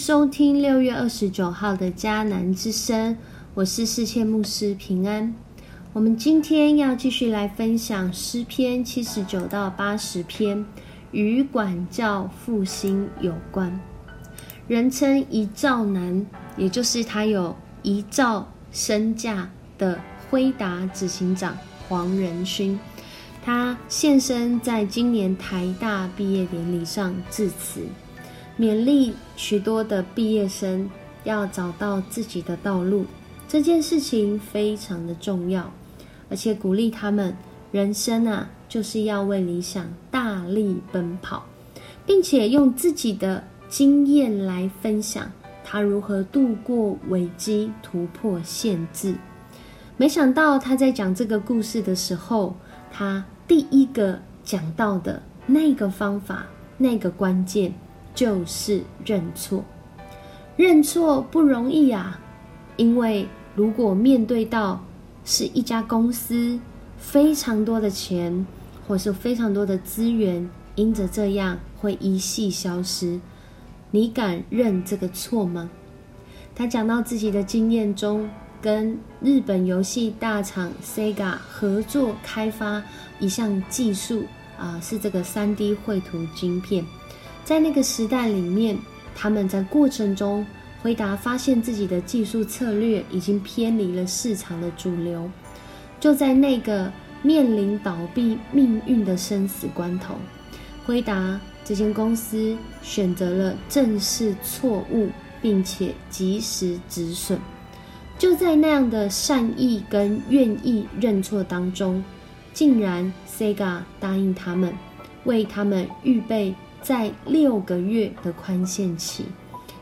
收听六月二十九号的迦南之声，我是世界牧师平安。我们今天要继续来分享诗篇七十九到八十篇，与管教复兴有关。人称一兆男，也就是他有一兆身价的辉达执行长黄仁勋，他现身在今年台大毕业典礼上致辞。勉励许多的毕业生要找到自己的道路，这件事情非常的重要，而且鼓励他们人生啊，就是要为理想大力奔跑，并且用自己的经验来分享他如何度过危机、突破限制。没想到他在讲这个故事的时候，他第一个讲到的那个方法、那个关键。就是认错，认错不容易啊！因为如果面对到是一家公司非常多的钱，或是非常多的资源，因着这样会一系消失，你敢认这个错吗？他讲到自己的经验中，跟日本游戏大厂 Sega 合作开发一项技术啊，是这个三 D 绘图晶片。在那个时代里面，他们在过程中回答，发现自己的技术策略已经偏离了市场的主流。就在那个面临倒闭命运的生死关头，回答这间公司选择了正视错误，并且及时止损。就在那样的善意跟愿意认错当中，竟然 Sega 答应他们，为他们预备。在六个月的宽限期，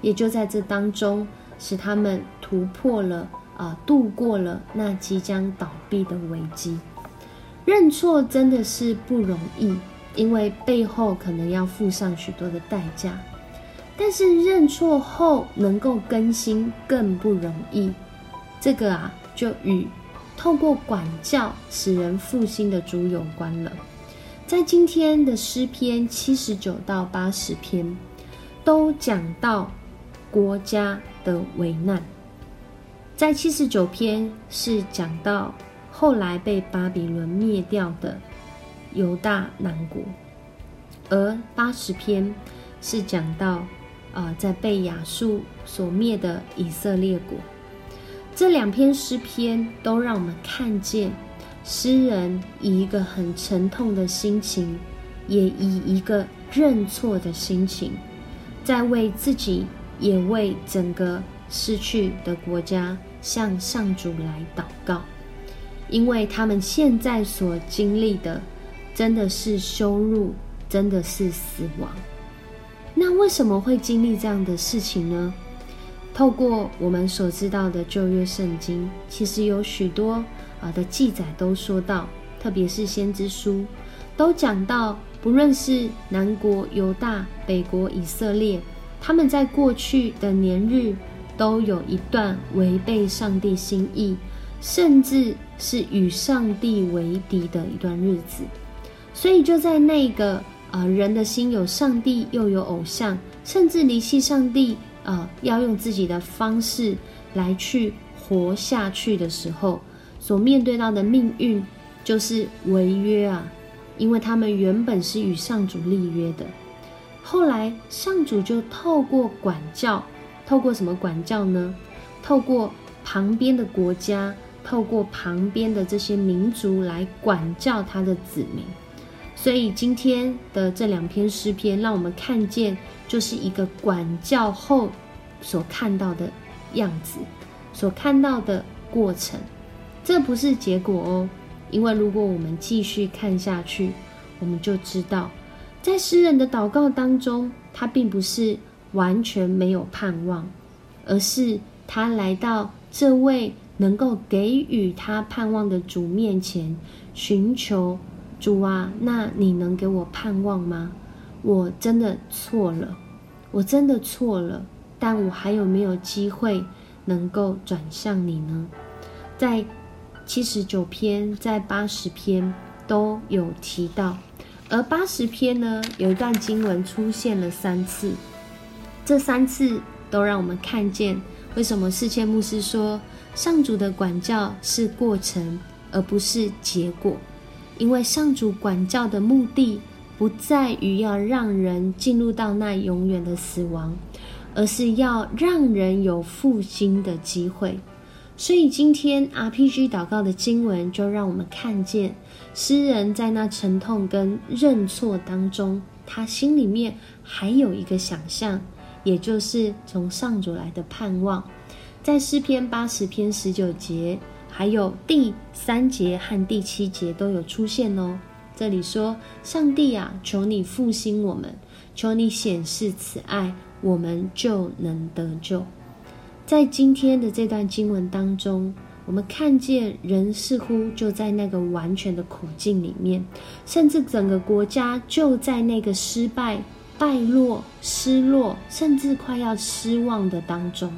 也就在这当中，使他们突破了啊，度过了那即将倒闭的危机。认错真的是不容易，因为背后可能要付上许多的代价。但是认错后能够更新更不容易，这个啊，就与透过管教使人复兴的主有关了。在今天的诗篇七十九到八十篇，都讲到国家的危难。在七十九篇是讲到后来被巴比伦灭掉的犹大南国，而八十篇是讲到啊在被亚述所灭的以色列国。这两篇诗篇都让我们看见。诗人以一个很沉痛的心情，也以一个认错的心情，在为自己，也为整个失去的国家向上主来祷告，因为他们现在所经历的，真的是羞辱，真的是死亡。那为什么会经历这样的事情呢？透过我们所知道的旧约圣经，其实有许多。啊的记载都说到，特别是先知书，都讲到，不论是南国犹大、北国以色列，他们在过去的年日都有一段违背上帝心意，甚至是与上帝为敌的一段日子。所以就在那个啊，人的心有上帝又有偶像，甚至离弃上帝啊，要用自己的方式来去活下去的时候。所面对到的命运就是违约啊，因为他们原本是与上主立约的，后来上主就透过管教，透过什么管教呢？透过旁边的国家，透过旁边的这些民族来管教他的子民。所以今天的这两篇诗篇，让我们看见就是一个管教后所看到的样子，所看到的过程。这不是结果哦，因为如果我们继续看下去，我们就知道，在诗人的祷告当中，他并不是完全没有盼望，而是他来到这位能够给予他盼望的主面前，寻求主啊，那你能给我盼望吗？我真的错了，我真的错了，但我还有没有机会能够转向你呢？在。七十九篇在八十篇都有提到，而八十篇呢，有一段经文出现了三次。这三次都让我们看见，为什么世界牧师说上主的管教是过程，而不是结果。因为上主管教的目的，不在于要让人进入到那永远的死亡，而是要让人有复兴的机会。所以今天 RPG 祷告的经文，就让我们看见诗人在那沉痛跟认错当中，他心里面还有一个想象，也就是从上主来的盼望。在诗篇八十篇十九节。还有第三节和第七节都有出现哦。这里说：“上帝啊，求你复兴我们，求你显示慈爱，我们就能得救。”在今天的这段经文当中，我们看见人似乎就在那个完全的苦境里面，甚至整个国家就在那个失败、败落、失落，甚至快要失望的当中。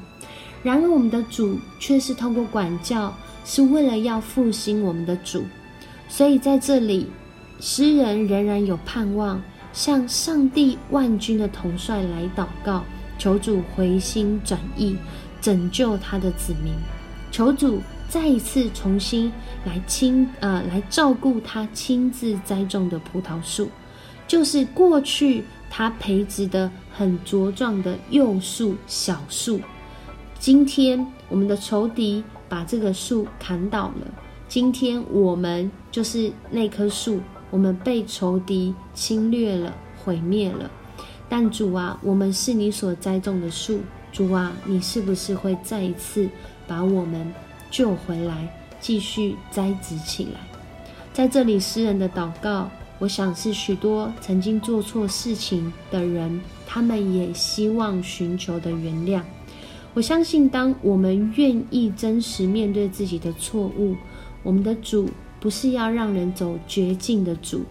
然而，我们的主却是通过管教。是为了要复兴我们的主，所以在这里，诗人仍然有盼望，向上帝万军的统帅来祷告，求主回心转意，拯救他的子民，求主再一次重新来亲呃来照顾他亲自栽种的葡萄树，就是过去他培植的很茁壮的幼树小树，今天我们的仇敌。把这个树砍倒了。今天我们就是那棵树，我们被仇敌侵略了、毁灭了。但主啊，我们是你所栽种的树。主啊，你是不是会再一次把我们救回来，继续栽植起来？在这里，诗人的祷告，我想是许多曾经做错事情的人，他们也希望寻求的原谅。我相信，当我们愿意真实面对自己的错误，我们的主不是要让人走绝境的主，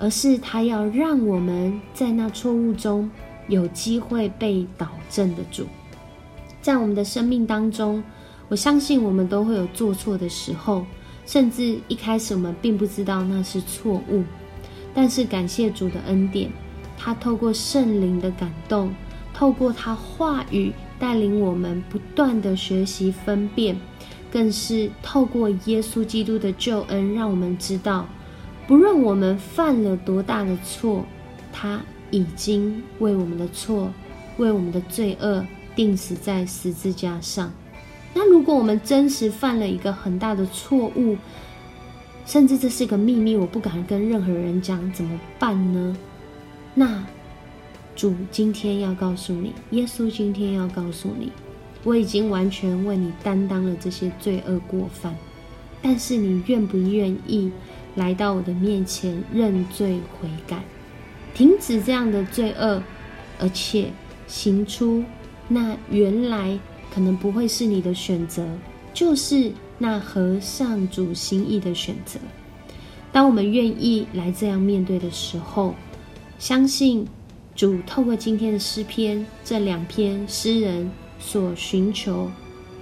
而是他要让我们在那错误中有机会被导正的主。在我们的生命当中，我相信我们都会有做错的时候，甚至一开始我们并不知道那是错误，但是感谢主的恩典，他透过圣灵的感动，透过他话语。带领我们不断的学习分辨，更是透过耶稣基督的救恩，让我们知道，不论我们犯了多大的错，他已经为我们的错、为我们的罪恶钉死在十字架上。那如果我们真实犯了一个很大的错误，甚至这是一个秘密，我不敢跟任何人讲，怎么办呢？那。主今天要告诉你，耶稣今天要告诉你，我已经完全为你担当了这些罪恶过犯，但是你愿不愿意来到我的面前认罪悔改，停止这样的罪恶，而且行出那原来可能不会是你的选择，就是那合上主心意的选择。当我们愿意来这样面对的时候，相信。主透过今天的诗篇这两篇诗人所寻求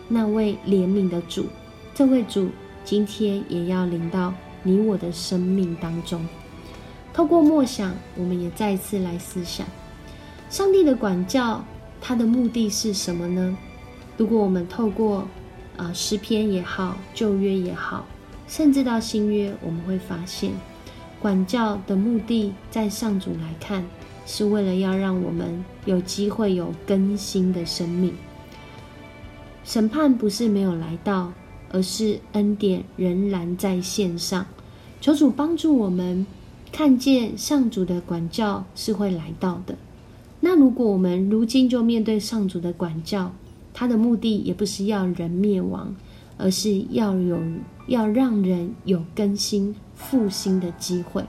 那位怜悯的主，这位主今天也要临到你我的生命当中。透过默想，我们也再次来思想上帝的管教，他的目的是什么呢？如果我们透过啊诗篇也好，旧约也好，甚至到新约，我们会发现管教的目的，在上主来看。是为了要让我们有机会有更新的生命。审判不是没有来到，而是恩典仍然在线上。求主帮助我们看见上主的管教是会来到的。那如果我们如今就面对上主的管教，他的目的也不是要人灭亡，而是要有要让人有更新复兴的机会。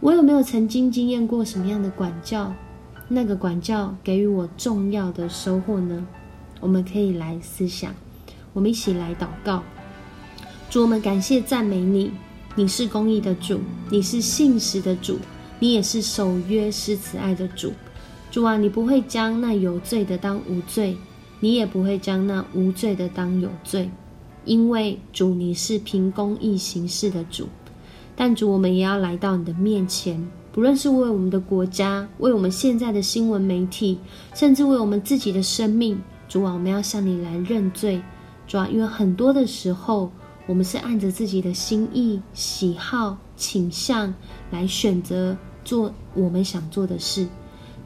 我有没有曾经经验过什么样的管教？那个管教给予我重要的收获呢？我们可以来思想，我们一起来祷告。主，我们感谢赞美你，你是公义的主，你是信实的主，你也是守约施慈爱的主。主啊，你不会将那有罪的当无罪，你也不会将那无罪的当有罪，因为主你是凭公义行事的主。但主，我们也要来到你的面前，不论是为我们的国家，为我们现在的新闻媒体，甚至为我们自己的生命，主啊，我们要向你来认罪。主啊，因为很多的时候，我们是按着自己的心意、喜好、倾向来选择做我们想做的事。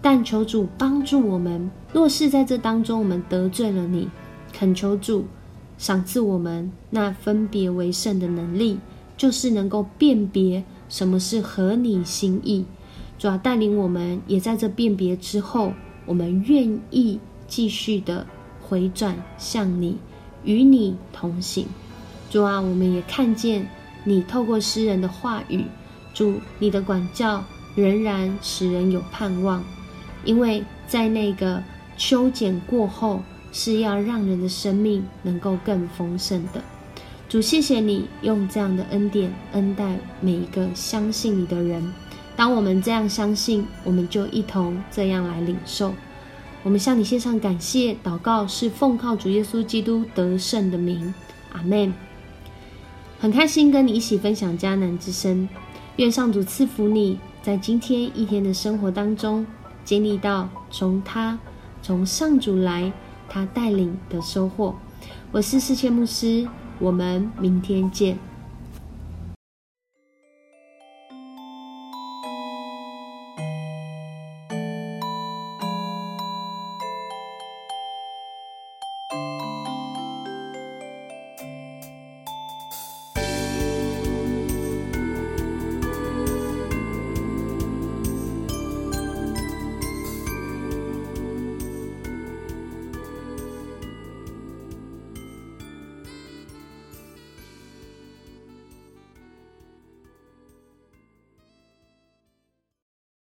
但求主帮助我们，若是在这当中我们得罪了你，恳求主赏赐我们那分别为圣的能力，就是能够辨别。什么是合你心意？主要带领我们，也在这辨别之后，我们愿意继续的回转向你，与你同行。主啊，我们也看见你透过诗人的话语，主你的管教仍然使人有盼望，因为在那个修剪过后，是要让人的生命能够更丰盛的。主，谢谢你用这样的恩典恩待每一个相信你的人。当我们这样相信，我们就一同这样来领受。我们向你献上感谢祷告，是奉靠主耶稣基督得胜的名。阿门。很开心跟你一起分享迦南之声。愿上主赐福你在今天一天的生活当中，经历到从他从上主来他带领的收获。我是世界牧师。我们明天见。